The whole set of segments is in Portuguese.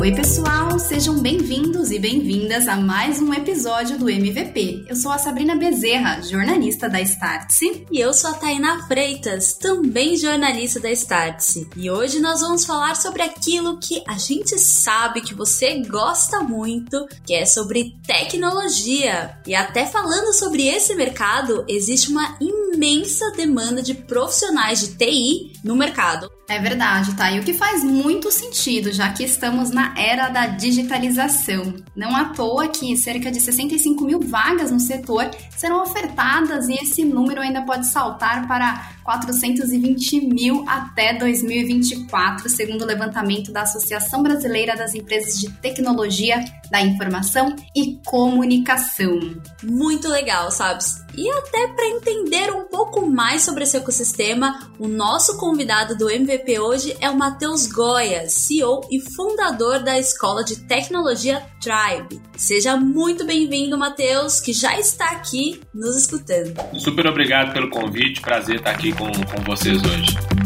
Oi, pessoal, sejam bem-vindos e bem-vindas a mais um episódio do MVP. Eu sou a Sabrina Bezerra, jornalista da Startse. E eu sou a Tainá Freitas, também jornalista da Startse. E hoje nós vamos falar sobre aquilo que a gente sabe que você gosta muito, que é sobre tecnologia. E até falando sobre esse mercado, existe uma imensa demanda de profissionais de TI no mercado. É verdade, tá? E o que faz muito sentido, já que estamos na era da digitalização. Não à toa que cerca de 65 mil vagas no setor serão ofertadas e esse número ainda pode saltar para 420 mil até 2024, segundo o levantamento da Associação Brasileira das Empresas de Tecnologia da Informação e Comunicação. Muito legal, sabe? E até para entender um pouco mais sobre esse ecossistema, o nosso convidado do MVP hoje é o Matheus Goya, CEO e fundador da Escola de Tecnologia Tribe. Seja muito bem-vindo, Matheus, que já está aqui nos escutando. Super obrigado pelo convite, prazer estar aqui com, com vocês hoje.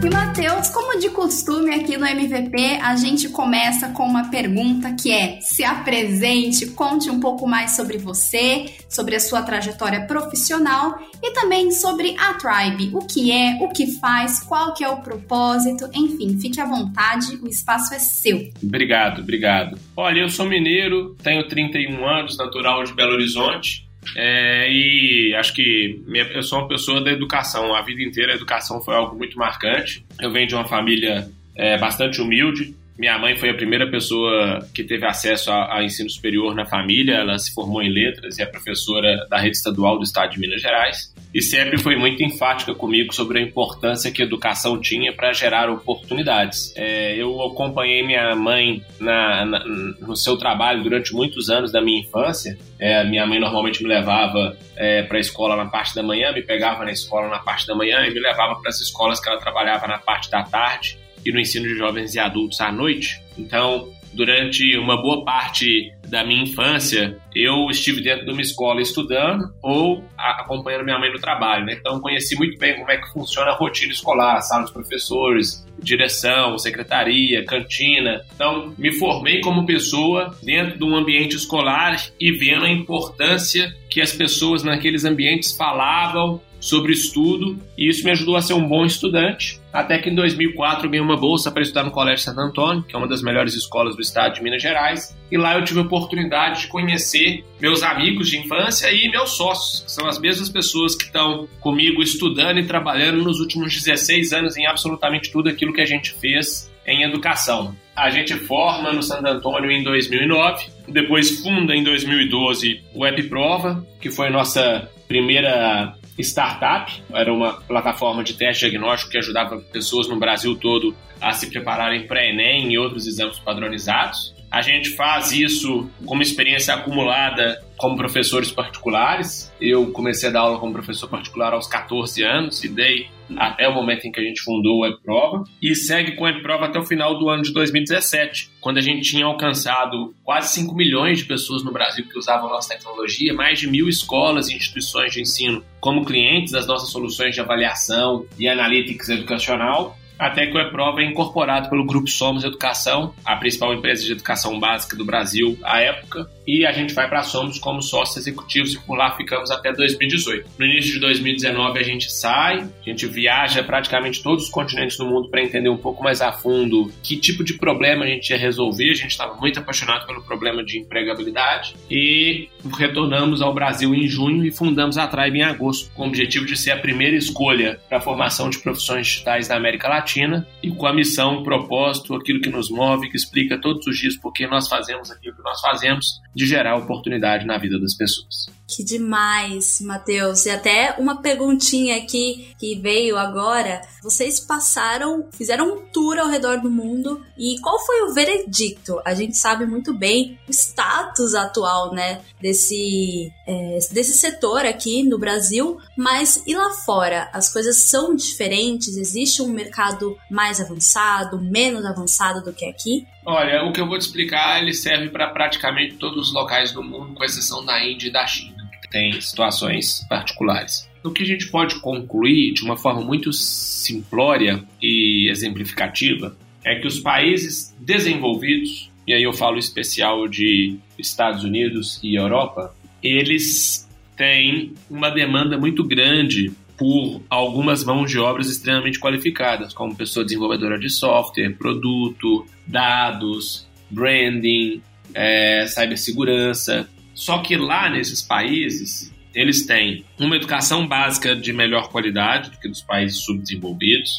E Matheus, como de costume aqui no MVP, a gente começa com uma pergunta que é: se apresente, conte um pouco mais sobre você, sobre a sua trajetória profissional e também sobre a Tribe, o que é, o que faz, qual que é o propósito, enfim, fique à vontade, o espaço é seu. Obrigado, obrigado. Olha, eu sou mineiro, tenho 31 anos, natural de Belo Horizonte. É, e acho que minha, eu sou uma pessoa da educação. A vida inteira a educação foi algo muito marcante. Eu venho de uma família é, bastante humilde. Minha mãe foi a primeira pessoa que teve acesso a, a, ensino superior na família. Ela se formou em letras e é professora da rede estadual do estado de Minas Gerais e sempre foi muito enfática comigo sobre a importância que a educação tinha para gerar oportunidades. É, eu acompanhei minha mãe na, na, no seu trabalho durante muitos anos da minha infância. É, minha mãe normalmente me levava é, para a escola na parte da manhã, me pegava na escola na parte da manhã e me levava para as escolas que ela trabalhava na parte da tarde e no ensino de jovens e adultos à noite. Então, durante uma boa parte da minha infância, eu estive dentro de uma escola estudando ou acompanhando minha mãe no trabalho, né? Então conheci muito bem como é que funciona a rotina escolar, sala dos professores, direção, secretaria, cantina. Então me formei como pessoa dentro de um ambiente escolar e vendo a importância que as pessoas naqueles ambientes falavam sobre estudo e isso me ajudou a ser um bom estudante. Até que em 2004 eu ganhei uma bolsa para estudar no Colégio Santo Antônio, que é uma das melhores escolas do estado de Minas Gerais, e lá eu tive a oportunidade de conhecer meus amigos de infância e meus sócios, que são as mesmas pessoas que estão comigo estudando e trabalhando nos últimos 16 anos em absolutamente tudo aquilo que a gente fez em educação. A gente forma no Santo Antônio em 2009, depois funda em 2012 o Prova, que foi a nossa primeira startup, era uma plataforma de teste diagnóstico que ajudava pessoas no Brasil todo a se prepararem para Enem e outros exames padronizados. A gente faz isso como experiência acumulada como professores particulares. Eu comecei a dar aula como professor particular aos 14 anos e dei até o momento em que a gente fundou o WebProva e segue com o WebProva até o final do ano de 2017, quando a gente tinha alcançado quase 5 milhões de pessoas no Brasil que usavam nossa tecnologia, mais de mil escolas e instituições de ensino como clientes das nossas soluções de avaliação e analytics educacional até que o E-Prova é incorporado pelo Grupo Somos Educação, a principal empresa de educação básica do Brasil à época, e a gente vai para Somos como sócios executivos e por lá ficamos até 2018. No início de 2019 a gente sai, a gente viaja praticamente todos os continentes do mundo para entender um pouco mais a fundo que tipo de problema a gente ia resolver. A gente estava muito apaixonado pelo problema de empregabilidade e retornamos ao Brasil em junho e fundamos a Tribe em agosto, com o objetivo de ser a primeira escolha para a formação de profissões digitais da América Latina e com a missão, o propósito, aquilo que nos move, que explica todos os dias por que nós fazemos aquilo que nós fazemos de gerar oportunidade na vida das pessoas. Que demais, Matheus. E até uma perguntinha aqui que veio agora. Vocês passaram, fizeram um tour ao redor do mundo e qual foi o veredicto? A gente sabe muito bem o status atual, né, desse, é, desse setor aqui no Brasil, mas e lá fora? As coisas são diferentes? Existe um mercado mais avançado, menos avançado do que aqui? Olha, o que eu vou te explicar, ele serve para praticamente todos os locais do mundo, com exceção da Índia e da China, que tem situações particulares. O que a gente pode concluir de uma forma muito simplória e exemplificativa é que os países desenvolvidos, e aí eu falo especial de Estados Unidos e Europa, eles têm uma demanda muito grande por algumas mãos de obras extremamente qualificadas, como pessoa desenvolvedora de software, produto, dados, branding, é, cibersegurança. Só que lá nesses países, eles têm uma educação básica de melhor qualidade do que dos países subdesenvolvidos,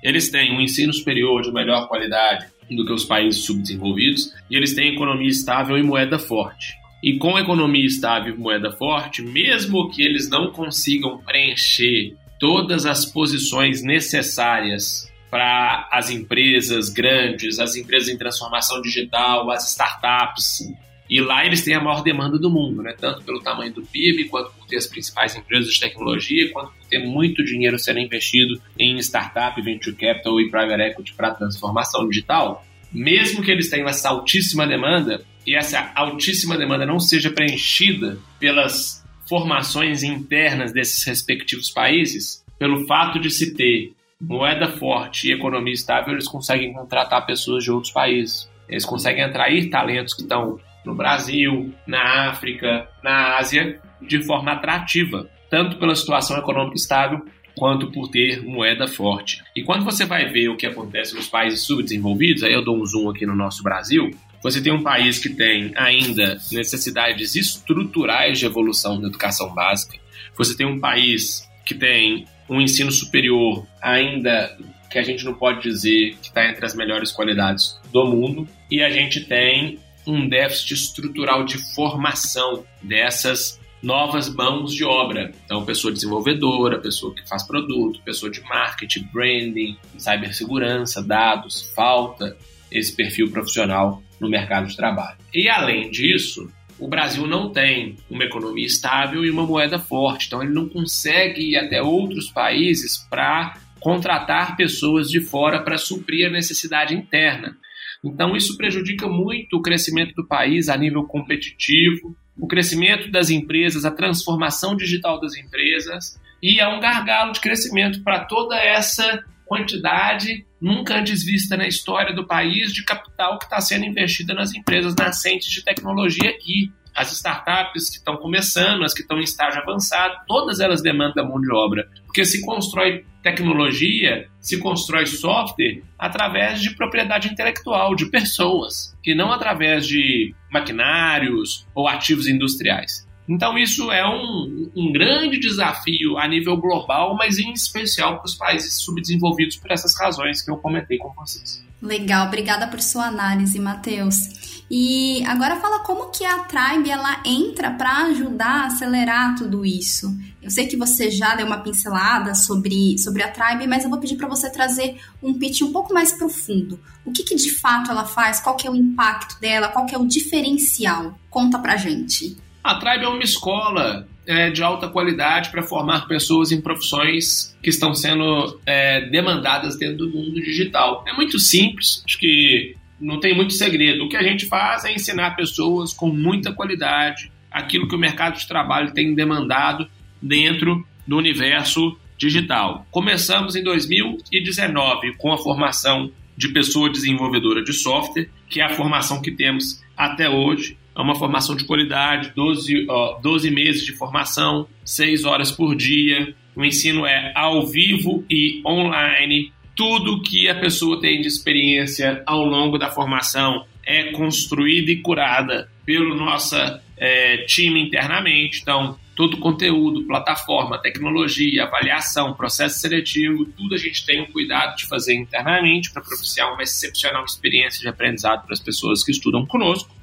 eles têm um ensino superior de melhor qualidade do que os países subdesenvolvidos e eles têm economia estável e moeda forte. E com economia estável e moeda forte, mesmo que eles não consigam preencher todas as posições necessárias para as empresas grandes, as empresas em transformação digital, as startups, e lá eles têm a maior demanda do mundo, né? tanto pelo tamanho do PIB, quanto por ter as principais empresas de tecnologia, quanto por ter muito dinheiro sendo investido em startup, venture capital e private equity para transformação digital. Mesmo que eles tenham essa altíssima demanda, e essa altíssima demanda não seja preenchida pelas formações internas desses respectivos países, pelo fato de se ter moeda forte e economia estável, eles conseguem contratar pessoas de outros países. Eles conseguem atrair talentos que estão no Brasil, na África, na Ásia, de forma atrativa, tanto pela situação econômica estável quanto por ter moeda forte. E quando você vai ver o que acontece nos países subdesenvolvidos, aí eu dou um zoom aqui no nosso Brasil, você tem um país que tem ainda necessidades estruturais de evolução da educação básica, você tem um país que tem um ensino superior ainda que a gente não pode dizer que está entre as melhores qualidades do mundo, e a gente tem um déficit estrutural de formação dessas novas mãos de obra. Então, pessoa desenvolvedora, pessoa que faz produto, pessoa de marketing, branding, cibersegurança, dados, falta esse perfil profissional no mercado de trabalho. E além disso, o Brasil não tem uma economia estável e uma moeda forte, então ele não consegue ir até outros países para contratar pessoas de fora para suprir a necessidade interna. Então, isso prejudica muito o crescimento do país a nível competitivo, o crescimento das empresas, a transformação digital das empresas, e é um gargalo de crescimento para toda essa quantidade nunca antes vista na história do país de capital que está sendo investida nas empresas nascentes de tecnologia aqui as startups que estão começando, as que estão em estágio avançado, todas elas demandam mão de obra. Porque se constrói tecnologia, se constrói software através de propriedade intelectual, de pessoas, e não através de maquinários ou ativos industriais. Então, isso é um, um grande desafio a nível global, mas em especial para os países subdesenvolvidos por essas razões que eu comentei com vocês. Legal, obrigada por sua análise, Matheus. E agora fala como que a Tribe ela entra para ajudar a acelerar tudo isso. Eu sei que você já deu uma pincelada sobre, sobre a Tribe, mas eu vou pedir para você trazer um pitch um pouco mais profundo. O que, que de fato ela faz? Qual que é o impacto dela? Qual que é o diferencial? Conta pra gente. A Tribe é uma escola é, de alta qualidade para formar pessoas em profissões que estão sendo é, demandadas dentro do mundo digital. É muito simples, acho que não tem muito segredo. O que a gente faz é ensinar pessoas com muita qualidade aquilo que o mercado de trabalho tem demandado dentro do universo digital. Começamos em 2019 com a formação de pessoa desenvolvedora de software, que é a formação que temos até hoje. É uma formação de qualidade, 12, ó, 12 meses de formação, 6 horas por dia. O ensino é ao vivo e online, tudo que a pessoa tem de experiência ao longo da formação é construída e curada pelo nosso é, time internamente. Então, todo conteúdo, plataforma, tecnologia, avaliação, processo seletivo, tudo a gente tem o cuidado de fazer internamente para propiciar uma excepcional experiência de aprendizado para as pessoas que estudam conosco.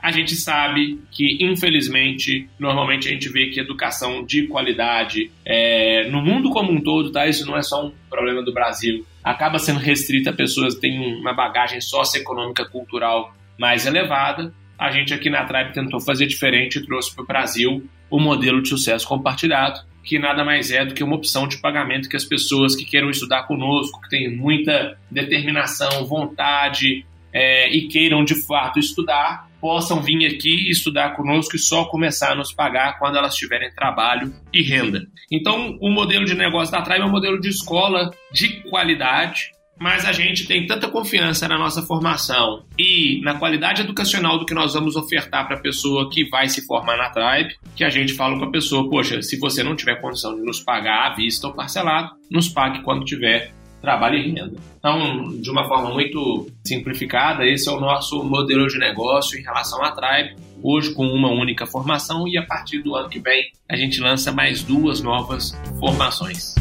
A gente sabe que, infelizmente, normalmente a gente vê que educação de qualidade é, no mundo como um todo, tá? Isso não é só um problema do Brasil. Acaba sendo restrita a pessoas que têm uma bagagem socioeconômica cultural mais elevada. A gente aqui na Tribe tentou fazer diferente e trouxe para o Brasil o modelo de sucesso compartilhado, que nada mais é do que uma opção de pagamento que as pessoas que queiram estudar conosco, que têm muita determinação, vontade é, e queiram de fato estudar, possam vir aqui estudar conosco e só começar a nos pagar quando elas tiverem trabalho e renda. Então, o modelo de negócio da Tribe é um modelo de escola de qualidade, mas a gente tem tanta confiança na nossa formação e na qualidade educacional do que nós vamos ofertar para a pessoa que vai se formar na Tribe, que a gente fala com a pessoa, poxa, se você não tiver condição de nos pagar à vista ou parcelado, nos pague quando tiver trabalho e renda. Então, de uma forma muito simplificada, esse é o nosso modelo de negócio em relação à Tribe, hoje com uma única formação e a partir do ano que vem a gente lança mais duas novas formações.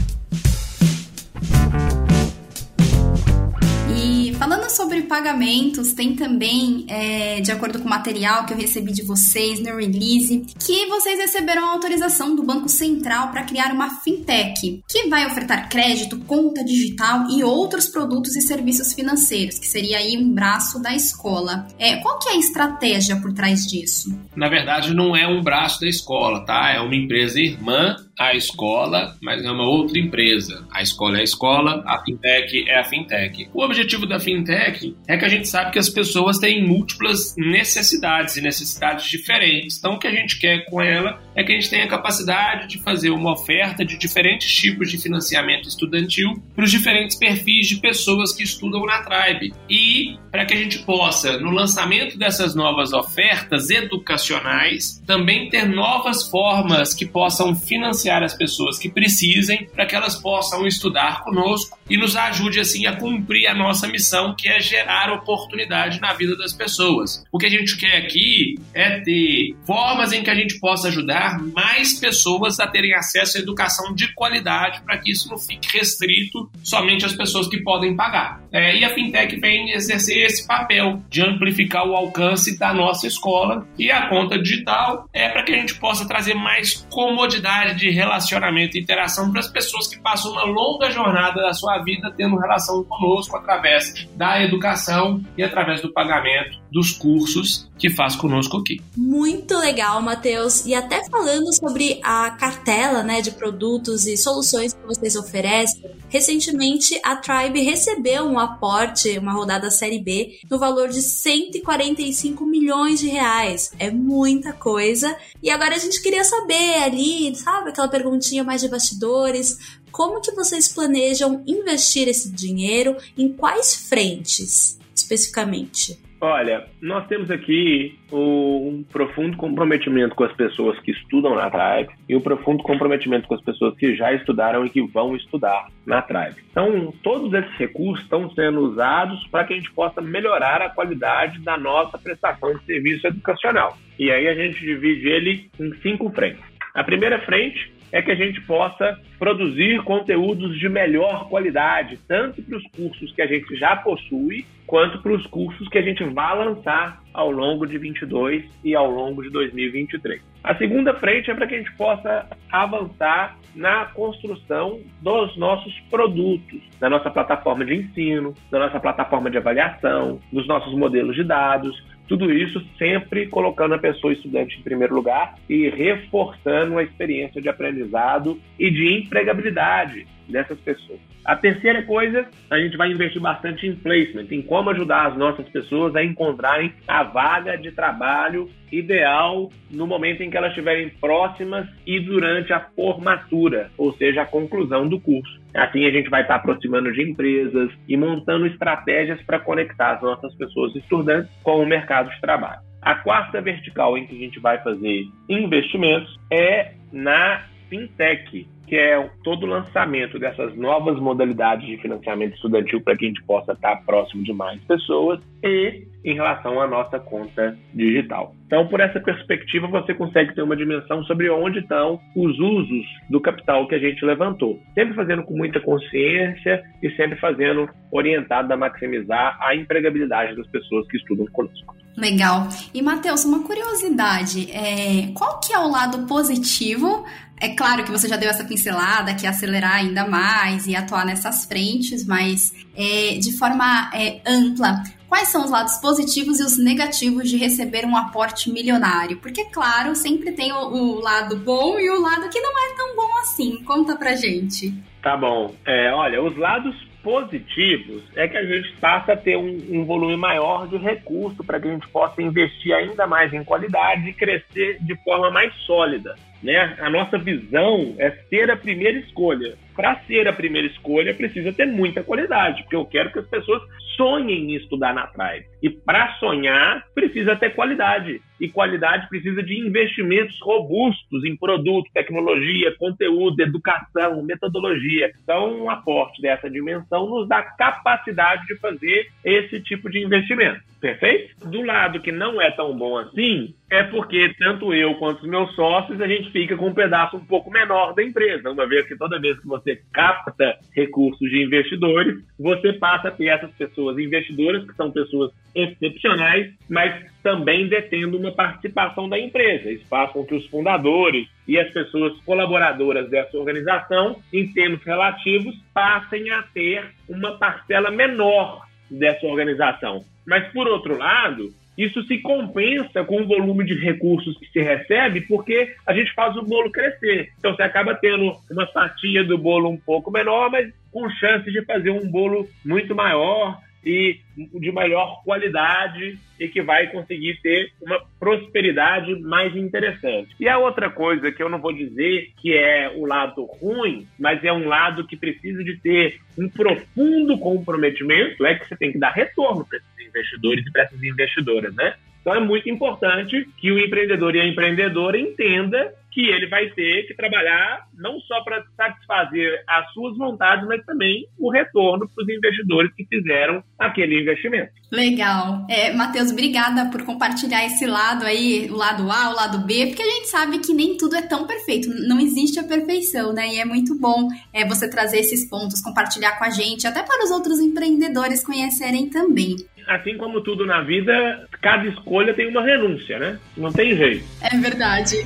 Sobre pagamentos, tem também, é, de acordo com o material que eu recebi de vocês no release, que vocês receberam autorização do Banco Central para criar uma fintech, que vai ofertar crédito, conta digital e outros produtos e serviços financeiros, que seria aí um braço da escola. É, qual que é a estratégia por trás disso? Na verdade, não é um braço da escola, tá? É uma empresa irmã a escola, mas é uma outra empresa. A escola é a escola, a fintech é a fintech. O objetivo da fintech é que a gente sabe que as pessoas têm múltiplas necessidades e necessidades diferentes. Então, o que a gente quer com ela é que a gente tenha a capacidade de fazer uma oferta de diferentes tipos de financiamento estudantil para os diferentes perfis de pessoas que estudam na Tribe. E para que a gente possa, no lançamento dessas novas ofertas educacionais, também ter novas formas que possam financiar as pessoas que precisem para que elas possam estudar conosco e nos ajude assim a cumprir a nossa missão, que é gerar oportunidade na vida das pessoas. O que a gente quer aqui é ter formas em que a gente possa ajudar mais pessoas a terem acesso à educação de qualidade para que isso não fique restrito somente às pessoas que podem pagar. É, e a fintech vem exercer esse papel de amplificar o alcance da nossa escola. E a conta digital é para que a gente possa trazer mais comodidade de relacionamento e interação para as pessoas que passam uma longa jornada da sua vida tendo relação conosco através da educação e através do pagamento dos cursos que faz conosco aqui. Muito legal, Matheus. E até falando sobre a cartela né, de produtos e soluções que vocês oferecem, recentemente a Tribe recebeu um aporte, uma rodada Série B, no valor de 145 milhões de reais. É muita coisa. E agora a gente queria saber ali, sabe, aquela perguntinha mais de bastidores, como que vocês planejam investir esse dinheiro em quais frentes especificamente? Olha, nós temos aqui um profundo comprometimento com as pessoas que estudam na Tribe e um profundo comprometimento com as pessoas que já estudaram e que vão estudar na Tribe. Então, todos esses recursos estão sendo usados para que a gente possa melhorar a qualidade da nossa prestação de serviço educacional. E aí a gente divide ele em cinco frentes. A primeira frente é que a gente possa produzir conteúdos de melhor qualidade, tanto para os cursos que a gente já possui, quanto para os cursos que a gente vai lançar ao longo de 22 e ao longo de 2023. A segunda frente é para que a gente possa avançar na construção dos nossos produtos, da nossa plataforma de ensino, da nossa plataforma de avaliação, dos nossos modelos de dados, tudo isso sempre colocando a pessoa estudante em primeiro lugar e reforçando a experiência de aprendizado e de empregabilidade dessas pessoas. A terceira coisa, a gente vai investir bastante em placement, em como ajudar as nossas pessoas a encontrarem a vaga de trabalho ideal no momento em que elas estiverem próximas e durante a formatura, ou seja, a conclusão do curso. Assim a gente vai estar aproximando de empresas e montando estratégias para conectar as nossas pessoas estudantes com o mercado de trabalho. A quarta vertical em que a gente vai fazer investimentos é na fintech, que é todo o lançamento dessas novas modalidades de financiamento estudantil para que a gente possa estar próximo de mais pessoas e em relação à nossa conta digital. Então, por essa perspectiva, você consegue ter uma dimensão sobre onde estão os usos do capital que a gente levantou. Sempre fazendo com muita consciência e sempre fazendo orientado a maximizar a empregabilidade das pessoas que estudam conosco. Legal. E, Matheus, uma curiosidade, é, qual que é o lado positivo é claro que você já deu essa pincelada, que é acelerar ainda mais e atuar nessas frentes, mas é, de forma é, ampla, quais são os lados positivos e os negativos de receber um aporte milionário? Porque, claro, sempre tem o, o lado bom e o lado que não é tão bom assim. Conta pra gente. Tá bom. É, olha, os lados positivos é que a gente passa a ter um, um volume maior de recurso para que a gente possa investir ainda mais em qualidade e crescer de forma mais sólida. né? A nossa visão é ser a primeira escolha. Para ser a primeira escolha, precisa ter muita qualidade, porque eu quero que as pessoas sonhem em estudar na Tribe. E para sonhar, precisa ter qualidade. E qualidade precisa de investimentos robustos em produto, tecnologia, conteúdo, educação, metodologia. Então, um aporte dessa dimensão nos dá capacidade de fazer esse tipo de investimento. Perfeito? Do lado que não é tão bom assim, é porque tanto eu quanto os meus sócios, a gente fica com um pedaço um pouco menor da empresa, uma vez que toda vez que você capta recursos de investidores, você passa a ter essas pessoas investidoras, que são pessoas excepcionais, mas também detendo uma participação da empresa. Isso faz com que os fundadores e as pessoas colaboradoras dessa organização, em termos relativos, passem a ter uma parcela menor dessa organização. Mas, por outro lado, isso se compensa com o volume de recursos que se recebe, porque a gente faz o bolo crescer. Então você acaba tendo uma fatia do bolo um pouco menor, mas com chance de fazer um bolo muito maior e de maior qualidade e que vai conseguir ter uma prosperidade mais interessante. E a outra coisa que eu não vou dizer que é o lado ruim, mas é um lado que precisa de ter um profundo comprometimento, é que você tem que dar retorno para esses investidores e para essas investidoras, né? Então é muito importante que o empreendedor e a empreendedora entenda que ele vai ter que trabalhar não só para satisfazer as suas vontades, mas também o retorno para os investidores que fizeram aquele investimento. Legal. É, Matheus, obrigada por compartilhar esse lado aí, o lado A, o lado B, porque a gente sabe que nem tudo é tão perfeito, não existe a perfeição, né? E é muito bom é, você trazer esses pontos, compartilhar com a gente, até para os outros empreendedores conhecerem também assim como tudo na vida, cada escolha tem uma renúncia, né? Não tem jeito. É verdade.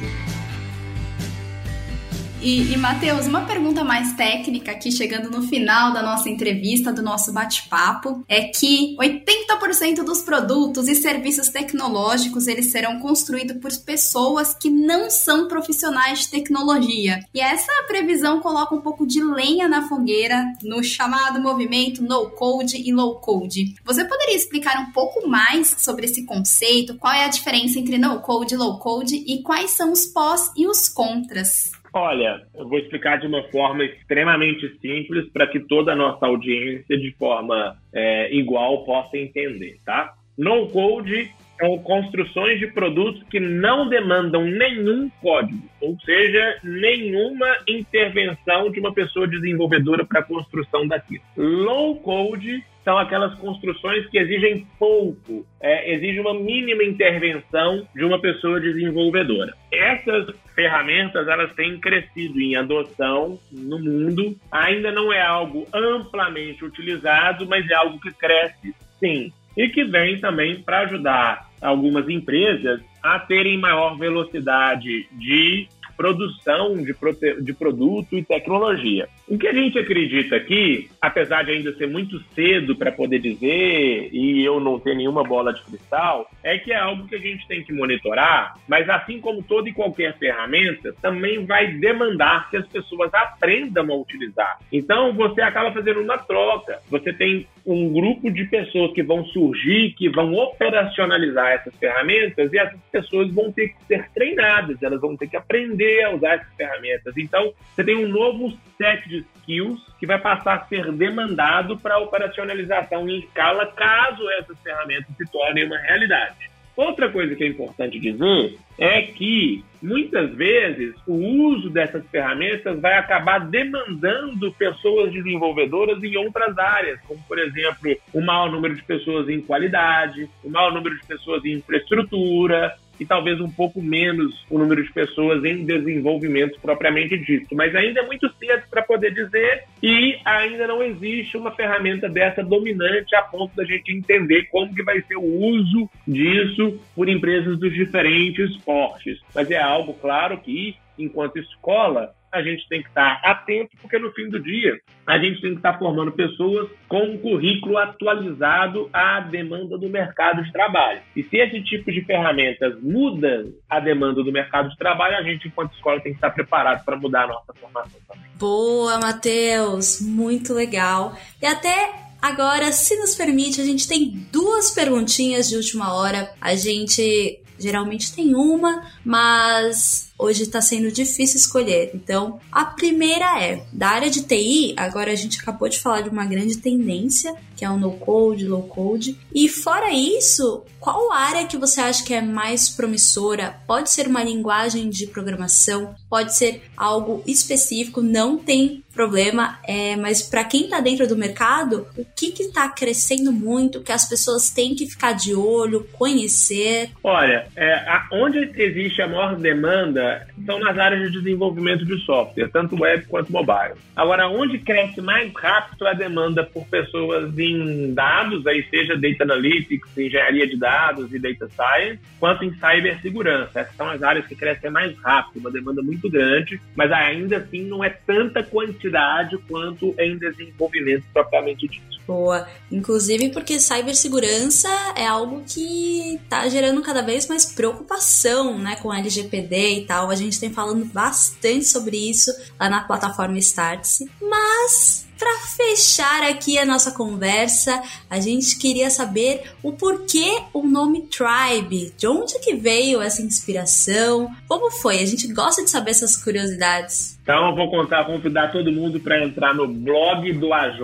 E, e Matheus, uma pergunta mais técnica aqui, chegando no final da nossa entrevista, do nosso bate-papo, é que 80% dos produtos e serviços tecnológicos eles serão construídos por pessoas que não são profissionais de tecnologia. E essa previsão coloca um pouco de lenha na fogueira no chamado movimento No Code e Low Code. Você poderia explicar um pouco mais sobre esse conceito? Qual é a diferença entre No Code e Low Code e quais são os pós e os contras? Olha, eu vou explicar de uma forma extremamente simples para que toda a nossa audiência, de forma é, igual, possa entender, tá? No code são construções de produtos que não demandam nenhum código, ou seja, nenhuma intervenção de uma pessoa desenvolvedora para a construção daquilo. Low code são aquelas construções que exigem pouco, é, exige uma mínima intervenção de uma pessoa desenvolvedora. Essas ferramentas elas têm crescido em adoção no mundo. Ainda não é algo amplamente utilizado, mas é algo que cresce sim e que vem também para ajudar algumas empresas a terem maior velocidade de produção de, de produto e tecnologia. O que a gente acredita aqui, apesar de ainda ser muito cedo para poder dizer, e eu não ter nenhuma bola de cristal, é que é algo que a gente tem que monitorar, mas assim como toda e qualquer ferramenta, também vai demandar que as pessoas aprendam a utilizar. Então, você acaba fazendo uma troca. Você tem um grupo de pessoas que vão surgir, que vão operacionalizar essas ferramentas, e essas pessoas vão ter que ser treinadas, elas vão ter que aprender a usar essas ferramentas. Então, você tem um novo set de skills que vai passar a ser demandado para operacionalização em escala, caso essas ferramentas se tornem uma realidade. Outra coisa que é importante dizer é que muitas vezes o uso dessas ferramentas vai acabar demandando pessoas desenvolvedoras em outras áreas, como por exemplo o maior número de pessoas em qualidade, o maior número de pessoas em infraestrutura, e talvez um pouco menos o número de pessoas em desenvolvimento propriamente dito. Mas ainda é muito cedo para poder dizer e ainda não existe uma ferramenta dessa dominante a ponto da gente entender como que vai ser o uso disso por empresas dos diferentes portes. Mas é algo, claro, que enquanto escola, a gente tem que estar atento, porque no fim do dia a gente tem que estar formando pessoas com um currículo atualizado à demanda do mercado de trabalho. E se esse tipo de ferramentas muda a demanda do mercado de trabalho, a gente, enquanto escola, tem que estar preparado para mudar a nossa formação também. Boa, Matheus! Muito legal. E até Agora, se nos permite, a gente tem duas perguntinhas de última hora. A gente geralmente tem uma, mas hoje está sendo difícil escolher. Então, a primeira é da área de TI. Agora a gente acabou de falar de uma grande tendência que é o no code, low code. E fora isso, qual área que você acha que é mais promissora? Pode ser uma linguagem de programação, pode ser algo específico, não tem problema, é, mas para quem está dentro do mercado, o que está crescendo muito, que as pessoas têm que ficar de olho, conhecer? Olha, é, a, onde existe a maior demanda são nas áreas de desenvolvimento de software, tanto web quanto mobile. Agora, onde cresce mais rápido a demanda por pessoas em dados, aí seja data analytics, engenharia de dados e data science, quanto em cibersegurança. Essas são as áreas que crescem mais rápido, uma demanda muito grande, mas ainda assim não é tanta quantidade quanto em desenvolvimento propriamente dito. Boa. Inclusive porque cibersegurança é algo que está gerando cada vez mais preocupação, né, com LGPD e tal. A gente tem falando bastante sobre isso lá na plataforma Startse. Mas para fechar aqui a nossa conversa, a gente queria saber o porquê o nome Tribe, de onde que veio essa inspiração, como foi? A gente gosta de saber essas curiosidades. Então eu vou contar, convidar todo mundo para entrar no blog do AJ.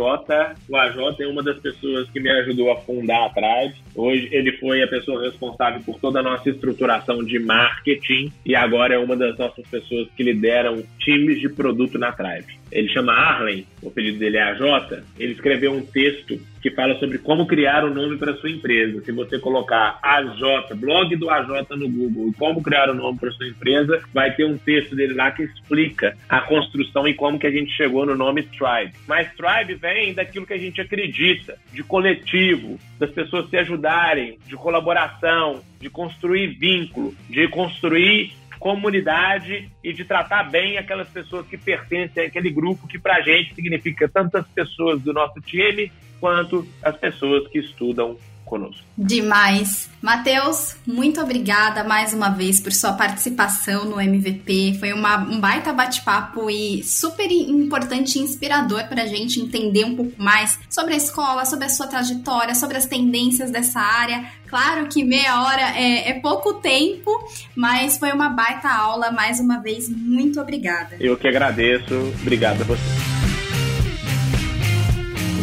O AJ é uma das pessoas que me ajudou a fundar a Tribe. Hoje ele foi a pessoa responsável por toda a nossa estruturação de marketing e agora é uma das nossas pessoas que lideram times de produto na Tribe. Ele chama Arlen, o apelido dele é AJ. Ele escreveu um texto que fala sobre como criar um nome para sua empresa. Se você colocar AJ, blog do AJ no Google, como criar um nome para sua empresa, vai ter um texto dele lá que explica a construção e como que a gente chegou no nome Tribe. Mas Tribe vem daquilo que a gente acredita, de coletivo, das pessoas se ajudarem, de colaboração, de construir vínculo, de construir comunidade e de tratar bem aquelas pessoas que pertencem àquele grupo que para a gente significa tantas pessoas do nosso time quanto as pessoas que estudam conosco. Demais. Matheus, muito obrigada mais uma vez por sua participação no MVP. Foi uma, um baita bate-papo e super importante e inspirador para a gente entender um pouco mais sobre a escola, sobre a sua trajetória, sobre as tendências dessa área. Claro que meia hora é, é pouco tempo, mas foi uma baita aula. Mais uma vez, muito obrigada. Eu que agradeço. Obrigado a você.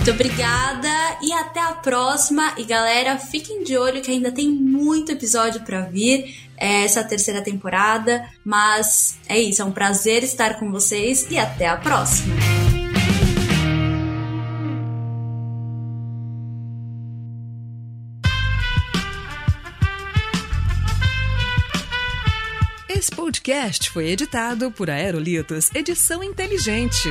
Muito obrigada e até a próxima. E galera, fiquem de olho que ainda tem muito episódio para vir é essa terceira temporada. Mas é isso, é um prazer estar com vocês e até a próxima. Esse podcast foi editado por Aerolitos Edição Inteligente.